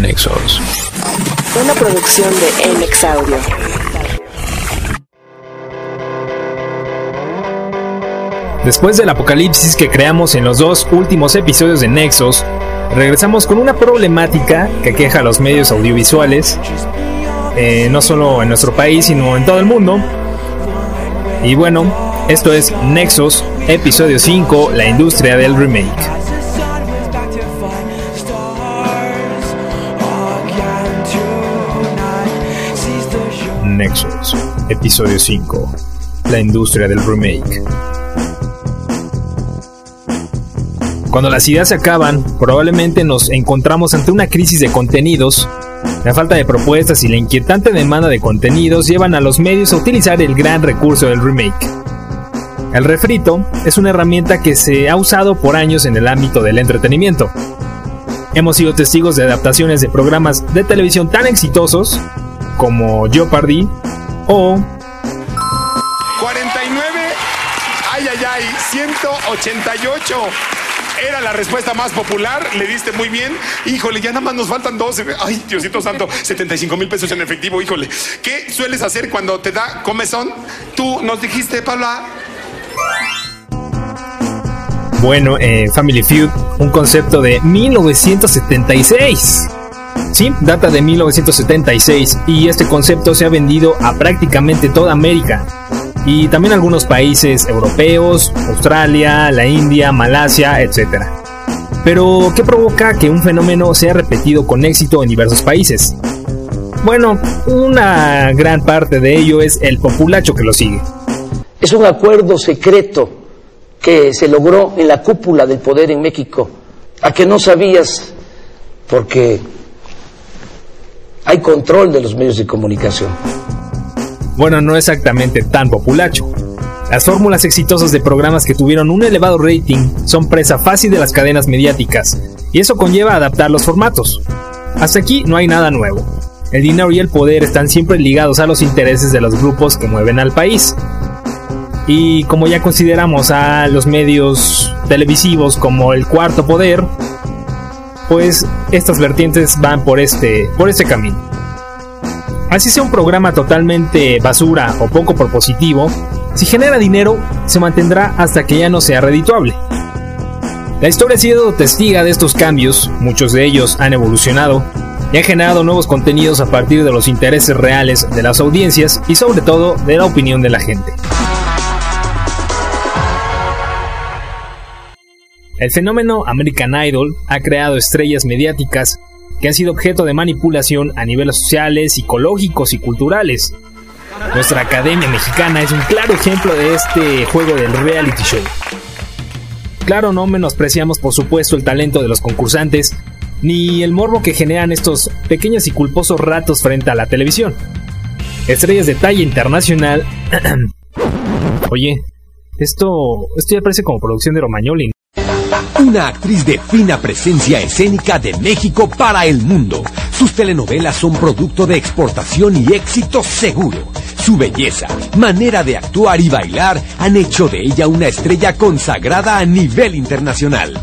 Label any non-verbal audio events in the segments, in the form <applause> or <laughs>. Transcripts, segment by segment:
Nexos. Una producción de MX Audio. Después del apocalipsis que creamos en los dos últimos episodios de Nexos, regresamos con una problemática que queja a los medios audiovisuales, eh, no solo en nuestro país, sino en todo el mundo. Y bueno, esto es Nexos, episodio 5, la industria del remake. Nexus, episodio 5, la industria del remake. Cuando las ideas se acaban, probablemente nos encontramos ante una crisis de contenidos. La falta de propuestas y la inquietante demanda de contenidos llevan a los medios a utilizar el gran recurso del remake. El refrito es una herramienta que se ha usado por años en el ámbito del entretenimiento. Hemos sido testigos de adaptaciones de programas de televisión tan exitosos como Jeopardy o 49, ay, ay, ay, 188. Era la respuesta más popular, le diste muy bien. Híjole, ya nada más nos faltan 12. Ay, Diosito Santo, 75 mil pesos en efectivo, híjole. ¿Qué sueles hacer cuando te da comezón? Tú nos dijiste, Paula. Bueno, eh, Family Feud, un concepto de 1976. Sí, data de 1976 y este concepto se ha vendido a prácticamente toda América y también algunos países europeos, Australia, la India, Malasia, etc. Pero, ¿qué provoca que un fenómeno sea repetido con éxito en diversos países? Bueno, una gran parte de ello es el populacho que lo sigue. Es un acuerdo secreto que se logró en la cúpula del poder en México, a que no sabías porque hay control de los medios de comunicación. Bueno, no exactamente tan populacho. Las fórmulas exitosas de programas que tuvieron un elevado rating son presa fácil de las cadenas mediáticas, y eso conlleva adaptar los formatos. Hasta aquí no hay nada nuevo. El dinero y el poder están siempre ligados a los intereses de los grupos que mueven al país. Y como ya consideramos a los medios televisivos como el cuarto poder, pues estas vertientes van por este, por este camino. Así sea un programa totalmente basura o poco propositivo, si genera dinero, se mantendrá hasta que ya no sea redituable. La historia ha sido testiga de estos cambios, muchos de ellos han evolucionado y han generado nuevos contenidos a partir de los intereses reales de las audiencias y sobre todo de la opinión de la gente. El fenómeno American Idol ha creado estrellas mediáticas que han sido objeto de manipulación a niveles sociales, psicológicos y culturales. Nuestra Academia Mexicana es un claro ejemplo de este juego del reality show. Claro, no menospreciamos por supuesto el talento de los concursantes, ni el morbo que generan estos pequeños y culposos ratos frente a la televisión. Estrellas de talla internacional... <clears throat> Oye, esto, esto ya parece como producción de Romagnoli una actriz de fina presencia escénica de México para el mundo. Sus telenovelas son producto de exportación y éxito seguro. Su belleza, manera de actuar y bailar han hecho de ella una estrella consagrada a nivel internacional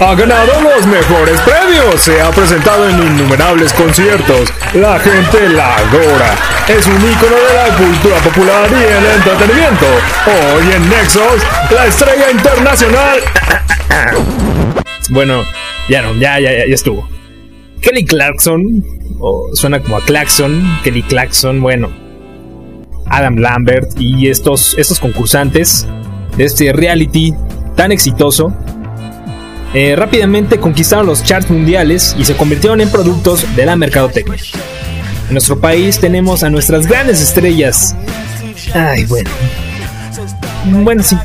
ha ganado los mejores premios, se ha presentado en innumerables conciertos, la gente la adora, es un ícono de la cultura popular y el entretenimiento. Hoy en Nexos, la estrella internacional. Bueno, ya no, ya, ya, ya estuvo. Kelly Clarkson, o suena como a Clarkson, Kelly Clarkson, bueno. Adam Lambert y estos, estos concursantes de este reality tan exitoso eh, rápidamente conquistaron los charts mundiales y se convirtieron en productos de la mercadotecnia. En nuestro país tenemos a nuestras grandes estrellas. Ay, bueno. Bueno, sí.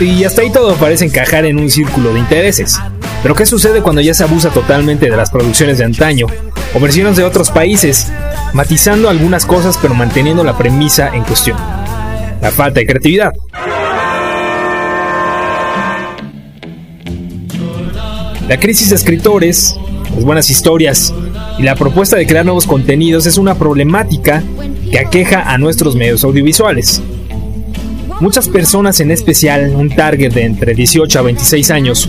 Y hasta ahí todo parece encajar en un círculo de intereses. Pero ¿qué sucede cuando ya se abusa totalmente de las producciones de antaño o versiones de otros países, matizando algunas cosas pero manteniendo la premisa en cuestión? La falta de creatividad. La crisis de escritores, las buenas historias y la propuesta de crear nuevos contenidos es una problemática que aqueja a nuestros medios audiovisuales. Muchas personas, en especial un target de entre 18 a 26 años,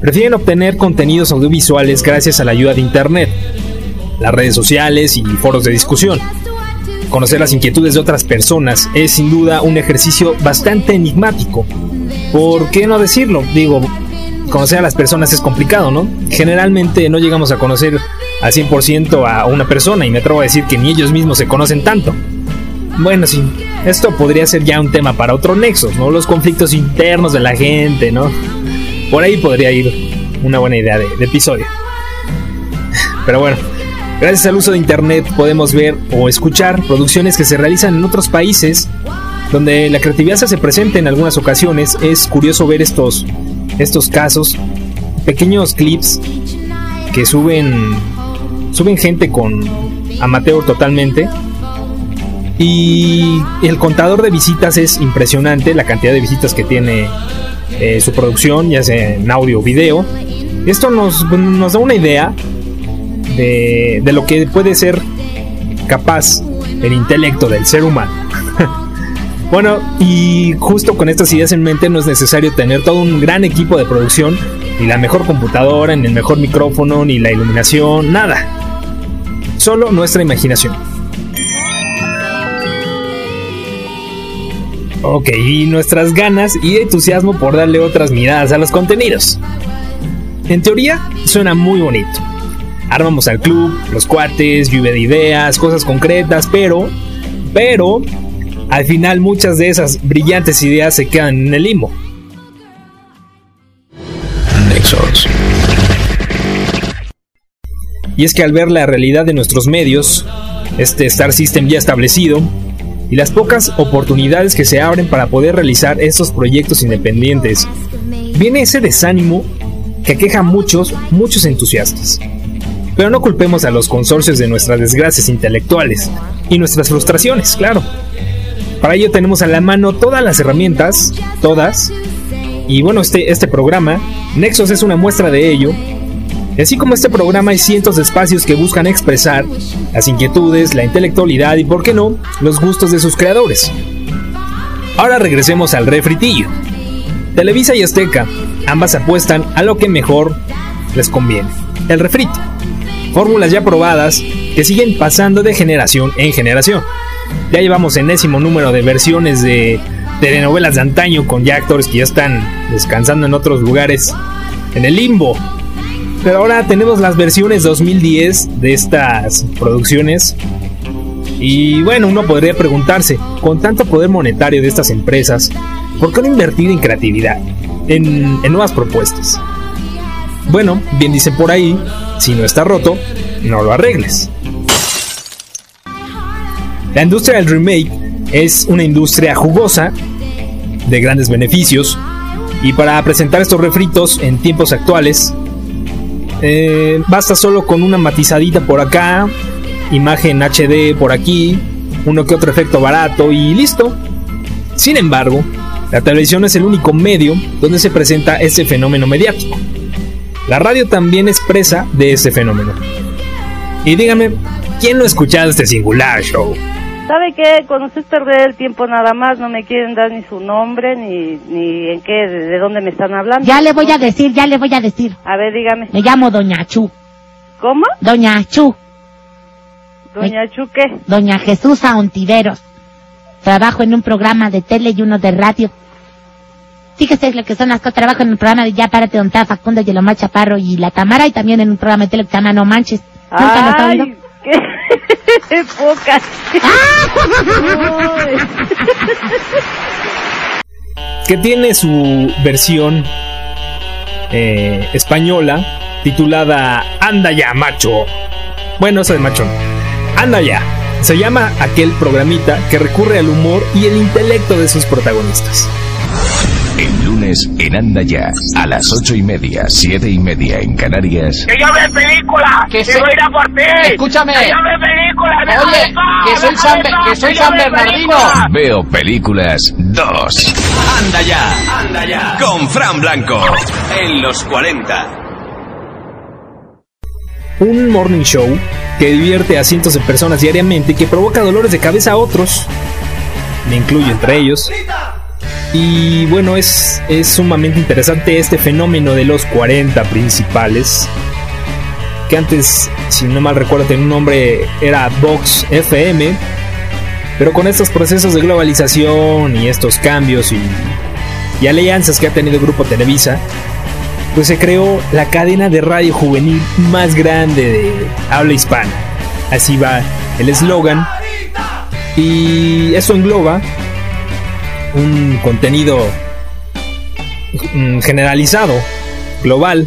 prefieren obtener contenidos audiovisuales gracias a la ayuda de Internet, las redes sociales y foros de discusión. Conocer las inquietudes de otras personas es sin duda un ejercicio bastante enigmático. ¿Por qué no decirlo? Digo, conocer a las personas es complicado, ¿no? Generalmente no llegamos a conocer al 100% a una persona y me atrevo a decir que ni ellos mismos se conocen tanto. Bueno, sí, esto podría ser ya un tema para otro nexo, ¿no? Los conflictos internos de la gente, ¿no? Por ahí podría ir una buena idea de, episodio. Pero bueno, gracias al uso de internet podemos ver o escuchar producciones que se realizan en otros países donde la creatividad se hace presente en algunas ocasiones. Es curioso ver estos, estos casos, pequeños clips que suben, suben gente con amateur totalmente. Y el contador de visitas es impresionante, la cantidad de visitas que tiene eh, su producción, ya sea en audio o video. Esto nos, nos da una idea de, de lo que puede ser capaz el intelecto del ser humano. Bueno, y justo con estas ideas en mente no es necesario tener todo un gran equipo de producción, ni la mejor computadora, ni el mejor micrófono, ni la iluminación, nada. Solo nuestra imaginación. Ok, y nuestras ganas y entusiasmo por darle otras miradas a los contenidos. En teoría, suena muy bonito. Armamos al club, los cuates, lluvia de ideas, cosas concretas, pero, pero, al final muchas de esas brillantes ideas se quedan en el limbo. Nexos. Y es que al ver la realidad de nuestros medios, este Star System ya establecido, y las pocas oportunidades que se abren para poder realizar estos proyectos independientes, viene ese desánimo que aqueja a muchos, muchos entusiastas. Pero no culpemos a los consorcios de nuestras desgracias intelectuales y nuestras frustraciones, claro. Para ello tenemos a la mano todas las herramientas, todas. Y bueno, este, este programa, Nexos es una muestra de ello. Y así como este programa hay cientos de espacios que buscan expresar las inquietudes, la intelectualidad y, por qué no, los gustos de sus creadores. Ahora regresemos al refritillo. Televisa y Azteca, ambas apuestan a lo que mejor les conviene, el refrito. Fórmulas ya probadas que siguen pasando de generación en generación. Ya llevamos enésimo número de versiones de telenovelas de antaño con ya actores que ya están descansando en otros lugares en el limbo. Pero ahora tenemos las versiones 2010 de estas producciones. Y bueno, uno podría preguntarse, con tanto poder monetario de estas empresas, ¿por qué no invertir en creatividad? En, en nuevas propuestas. Bueno, bien dice por ahí, si no está roto, no lo arregles. La industria del remake es una industria jugosa, de grandes beneficios, y para presentar estos refritos en tiempos actuales, eh, basta solo con una matizadita por acá, imagen HD por aquí, uno que otro efecto barato y listo. Sin embargo, la televisión es el único medio donde se presenta ese fenómeno mediático. La radio también es presa de ese fenómeno. Y dígame, ¿quién no ha escuchado este singular show? ¿Sabe qué? Cuando usted perder el tiempo nada más, no me quieren dar ni su nombre, ni, ni en qué, de, de dónde me están hablando. Ya le voy a decir, ya le voy a decir. A ver, dígame. Me llamo Doña Chu. ¿Cómo? Doña Chu. Doña Chuque. Doña Jesús Ontiveros. Trabajo en un programa de tele y uno de radio. Fíjese lo que son las cosas. Trabajo en un programa de Ya Párate está Facundo y el Omar Chaparro y La Tamara y también en un programa de tele que se llama No Manches. ¿Nunca lo Ay, oído? Pocas. Uy. que tiene su versión eh, española titulada Anda ya, macho. Bueno, eso de macho. Anda ya. Se llama aquel programita que recurre al humor y el intelecto de sus protagonistas. El lunes en Anda Ya, a las ocho y media, siete y media en Canarias. ¡Que yo veo película! ¡Que se- voy a ir a por ti! Escúchame. ¡Que yo veo película! Oye, ¡Déjame en paz, que soy San que soy San Bernardino. película! Veo películas 2. Anda ya, anda ya. Con Fran Blanco. En los 40. Un morning show que divierte a cientos de personas diariamente y que provoca dolores de cabeza a otros. Me incluyo entre ellos. Y bueno, es, es sumamente interesante este fenómeno de los 40 principales. Que antes, si no mal recuerdo, tenía un nombre, era Vox FM. Pero con estos procesos de globalización y estos cambios y, y alianzas que ha tenido el Grupo Televisa, pues se creó la cadena de radio juvenil más grande de habla hispana. Así va el eslogan. Y eso engloba un contenido mm, generalizado, global.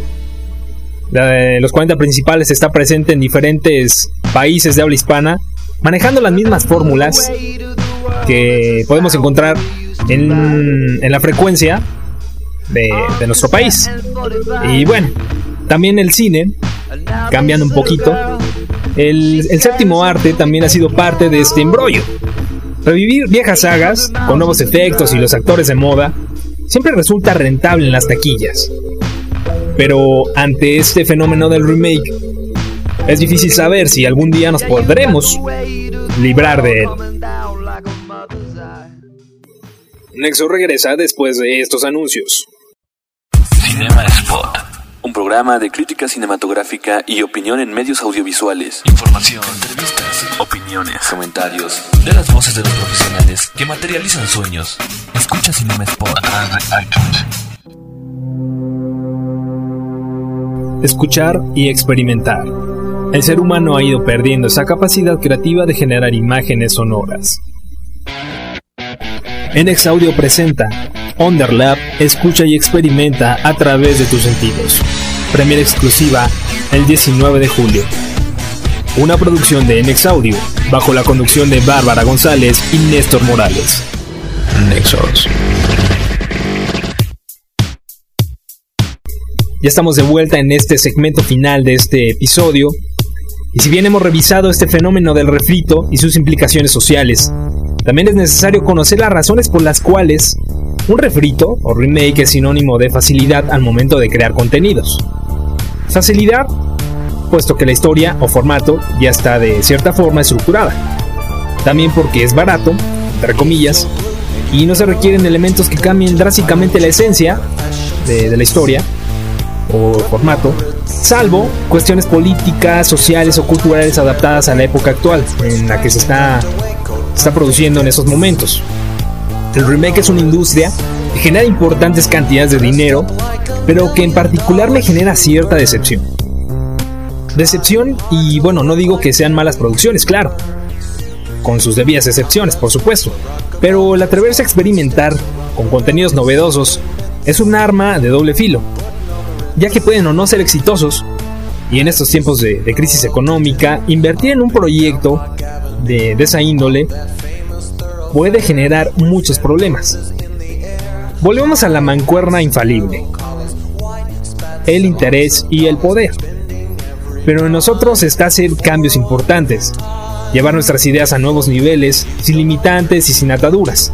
los 40 principales está presente en diferentes países de habla hispana, manejando las mismas fórmulas que podemos encontrar en, en la frecuencia de, nuestro país. Y bueno, también el cine, cambiando un poquito, el, el séptimo arte también ha sido parte de este embrollo. Revivir viejas sagas con nuevos efectos y los actores de moda siempre resulta rentable en las taquillas. Pero ante este fenómeno del remake, es difícil saber si algún día nos podremos librar de él. Nexo regresa después de estos anuncios. Cinema Spot. Un programa de crítica cinematográfica y opinión en medios audiovisuales. Información, entrevistas, opiniones, comentarios. De las voces de los profesionales que materializan sueños. Escucha Cinema Spot Escuchar y experimentar. El ser humano ha ido perdiendo esa capacidad creativa de generar imágenes sonoras. NX Audio presenta Underlap, escucha y experimenta a través de tus sentidos. Premiere exclusiva el 19 de julio. Una producción de NX Audio, bajo la conducción de Bárbara González y Néstor Morales. Nexos. Ya estamos de vuelta en este segmento final de este episodio. Y si bien hemos revisado este fenómeno del refrito y sus implicaciones sociales, también es necesario conocer las razones por las cuales un refrito o remake es sinónimo de facilidad al momento de crear contenidos. Facilidad, puesto que la historia o formato ya está de cierta forma estructurada. También porque es barato, entre comillas, y no se requieren elementos que cambien drásticamente la esencia de, la historia o formato, salvo cuestiones políticas, sociales o culturales adaptadas a la época actual en la que se está está produciendo en esos momentos. El remake es una industria que genera importantes cantidades de dinero, pero que en particular me genera cierta decepción. Decepción y bueno, no digo que sean malas producciones, claro, con sus debidas excepciones, por supuesto, pero el atreverse a experimentar con contenidos novedosos es un arma de doble filo, ya que pueden o no ser exitosos, y en estos tiempos de, de crisis económica, invertir en un proyecto de, esa índole puede generar muchos problemas. Volvemos a la mancuerna infalible. El interés y el poder. Pero en nosotros está hacer cambios importantes, llevar nuestras ideas a nuevos niveles, sin limitantes y sin ataduras.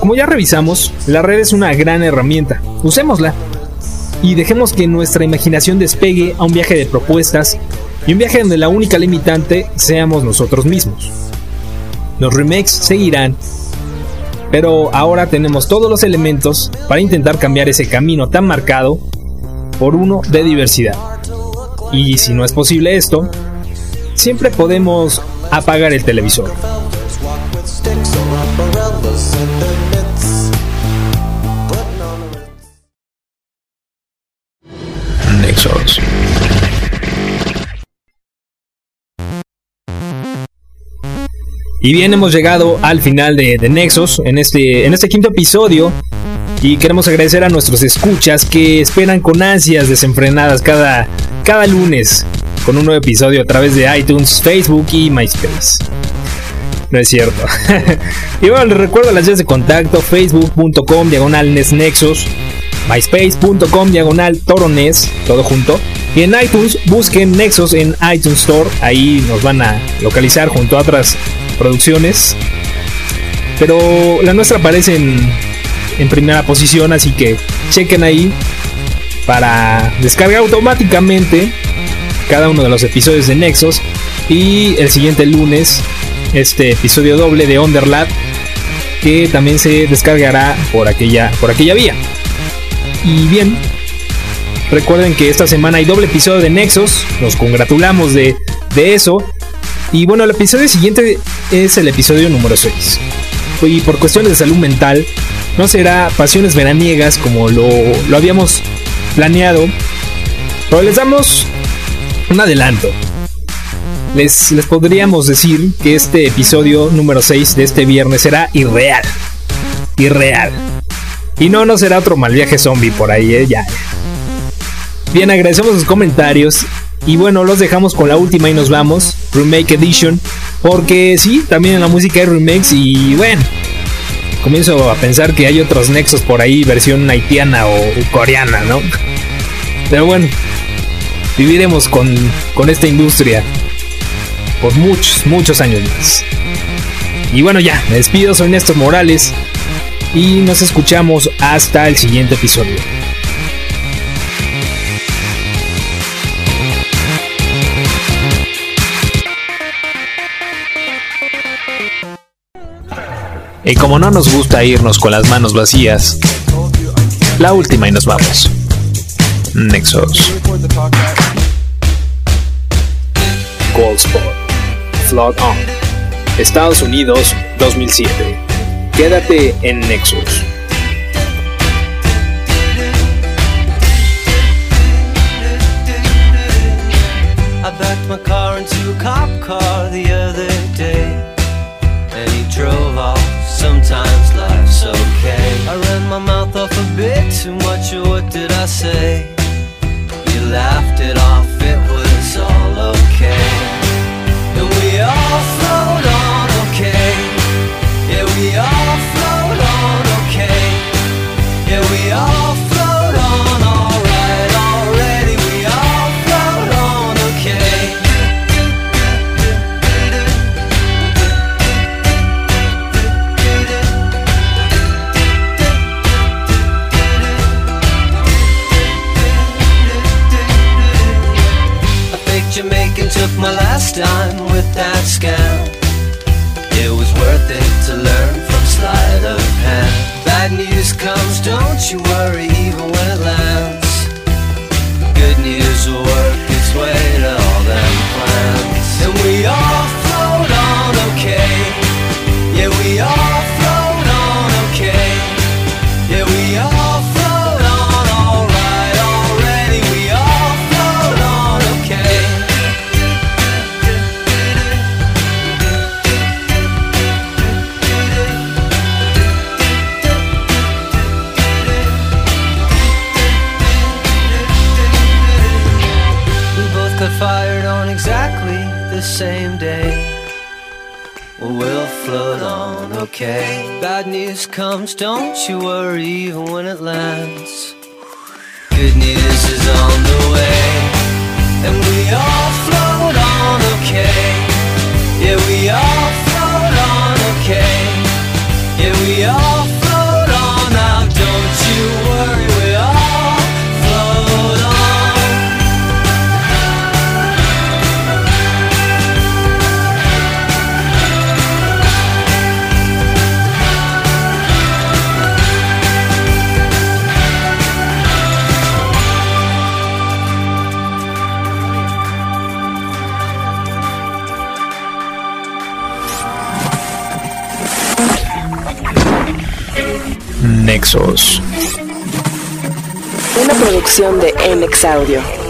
Como ya revisamos, la red es una gran herramienta, usémosla y dejemos que nuestra imaginación despegue a un viaje de propuestas y un viaje donde la única limitante seamos nosotros mismos. Los remakes seguirán, pero ahora tenemos todos los elementos para intentar cambiar ese camino tan marcado por uno de diversidad. Y si no es posible esto, siempre podemos apagar el televisor. Nexos. Y bien, hemos llegado al final de, de Nexos en este, en este quinto episodio. Y queremos agradecer a nuestros escuchas que esperan con ansias desenfrenadas cada, cada lunes con un nuevo episodio a través de iTunes, Facebook y MySpace. No es cierto. <laughs> y bueno, les recuerdo las vías de contacto: facebook.com diagonal nesnexos, myspace.com diagonal torones, todo junto. Y en iTunes busquen Nexos en iTunes Store, ahí nos van a localizar junto a otras producciones. Pero la nuestra aparece en, en primera posición, así que chequen ahí para descargar automáticamente cada uno de los episodios de Nexos. Y el siguiente lunes, este episodio doble de Underlap que también se descargará por aquella, por aquella vía. Y bien, recuerden que esta semana hay doble episodio de Nexos, nos congratulamos de, de eso. Y bueno, el episodio siguiente es el episodio número 6. Y por cuestiones de salud mental, no será pasiones veraniegas como lo, lo habíamos planeado, pero les damos un adelanto. Les, les podríamos decir que este episodio número 6 de este viernes será irreal. Irreal. Y no, no será otro mal viaje zombie por ahí, ¿eh? ya. Bien, agradecemos sus comentarios. Y bueno, los dejamos con la última y nos vamos. Remake Edition. Porque sí, también en la música hay remakes y bueno. Comienzo a pensar que hay otros nexos por ahí, versión haitiana o coreana, ¿no? Pero bueno, viviremos con, con esta industria por muchos, muchos años más. Y bueno, ya, me despido, soy Néstor Morales y nos escuchamos hasta el siguiente episodio. Y como no nos gusta irnos con las manos vacías, la última y nos vamos. Nexos. Gold Spot. Flood On. Estados Unidos 2007. Quédate en Nexus. You laughed it off. That scam. It was worth it to learn from sleight of hand. Bad news comes, don't you worry, even when it lands. Same day. Well, float on, okay. Bad news comes, don't you worry, even when it lands. Good news is on the way, and we all float on, okay. Yeah, we all float on, okay. Yeah, we all Una producción de NX Audio.